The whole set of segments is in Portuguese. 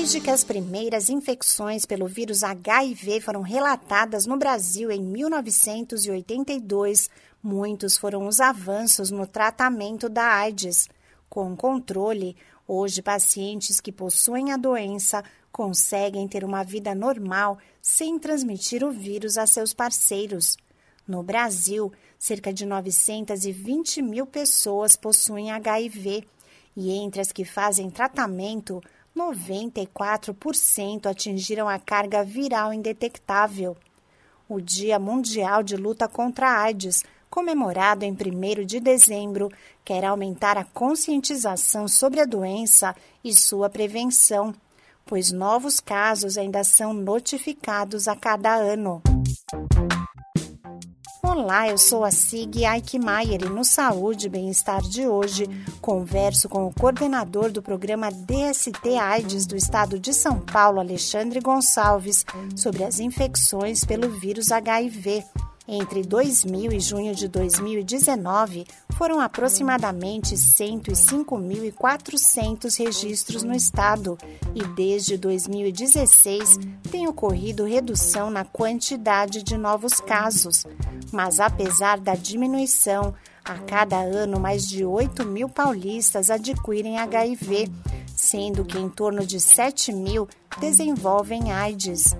Desde que as primeiras infecções pelo vírus HIV foram relatadas no Brasil em 1982, muitos foram os avanços no tratamento da AIDS. Com controle, hoje pacientes que possuem a doença conseguem ter uma vida normal sem transmitir o vírus a seus parceiros. No Brasil, cerca de 920 mil pessoas possuem HIV e entre as que fazem tratamento, 94% atingiram a carga viral indetectável. O Dia Mundial de Luta contra a AIDS, comemorado em 1 de dezembro, quer aumentar a conscientização sobre a doença e sua prevenção, pois novos casos ainda são notificados a cada ano. Olá, eu sou a Sig Eichmeier e no Saúde e Bem-Estar de hoje converso com o coordenador do programa DST AIDS do estado de São Paulo, Alexandre Gonçalves, sobre as infecções pelo vírus HIV. Entre 2000 e junho de 2019, foram aproximadamente 105.400 registros no estado e desde 2016 tem ocorrido redução na quantidade de novos casos. Mas apesar da diminuição, a cada ano mais de 8 mil paulistas adquirem HIV, sendo que em torno de 7 mil desenvolvem AIDS.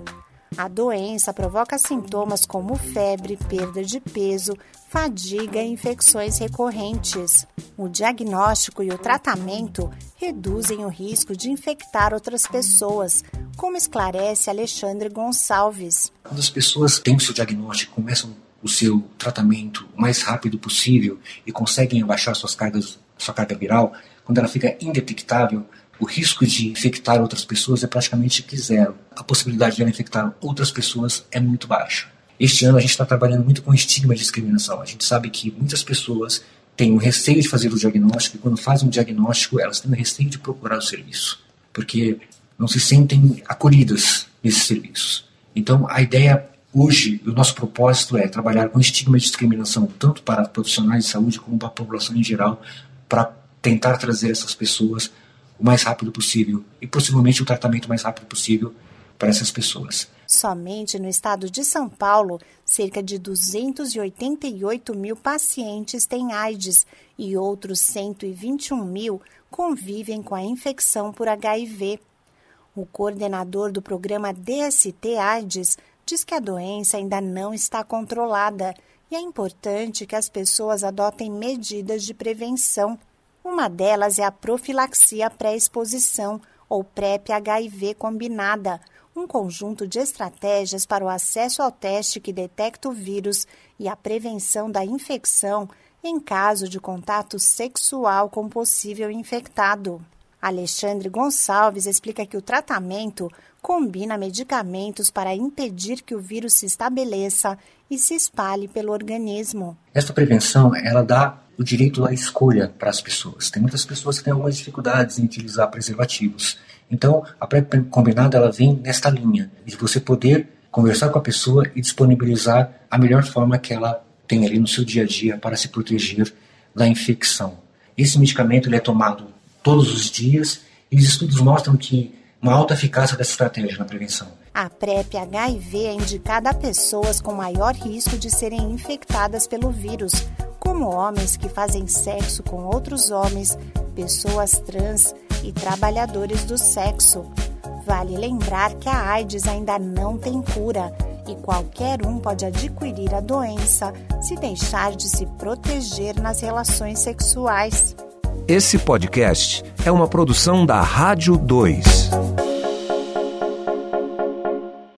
A doença provoca sintomas como febre, perda de peso, fadiga e infecções recorrentes. O diagnóstico e o tratamento reduzem o risco de infectar outras pessoas, como esclarece Alexandre Gonçalves. Quando as pessoas têm o seu diagnóstico, começam o seu tratamento o mais rápido possível e conseguem abaixar suas cargas, sua carga viral, quando ela fica indetectável, o risco de infectar outras pessoas é praticamente zero. A possibilidade de ela infectar outras pessoas é muito baixa. Este ano a gente está trabalhando muito com estigma de discriminação. A gente sabe que muitas pessoas têm um receio de fazer o diagnóstico e quando fazem o diagnóstico elas têm um receio de procurar o serviço, porque não se sentem acolhidas nesses serviços. Então a ideia hoje, o nosso propósito é trabalhar com estigma de discriminação tanto para profissionais de saúde como para a população em geral, para tentar trazer essas pessoas o mais rápido possível e possivelmente o tratamento mais rápido possível para essas pessoas. Somente no estado de São Paulo, cerca de 288 mil pacientes têm AIDS e outros 121 mil convivem com a infecção por HIV. O coordenador do programa DST AIDS diz que a doença ainda não está controlada e é importante que as pessoas adotem medidas de prevenção uma delas é a profilaxia pré-exposição, ou PrEP-HIV combinada, um conjunto de estratégias para o acesso ao teste que detecta o vírus e a prevenção da infecção em caso de contato sexual com possível infectado. Alexandre Gonçalves explica que o tratamento combina medicamentos para impedir que o vírus se estabeleça e se espalhe pelo organismo. Esta prevenção, ela dá o direito à escolha para as pessoas. Tem muitas pessoas que têm algumas dificuldades em utilizar preservativos. Então, a PrEP combinada ela vem nesta linha de você poder conversar com a pessoa e disponibilizar a melhor forma que ela tem ali no seu dia a dia para se proteger da infecção. Esse medicamento ele é tomado todos os dias e os estudos mostram que uma alta eficácia dessa estratégia na prevenção. A PrEP HIV é indicada a pessoas com maior risco de serem infectadas pelo vírus, como homens que fazem sexo com outros homens, pessoas trans e trabalhadores do sexo. Vale lembrar que a AIDS ainda não tem cura e qualquer um pode adquirir a doença se deixar de se proteger nas relações sexuais. Esse podcast é uma produção da Rádio 2.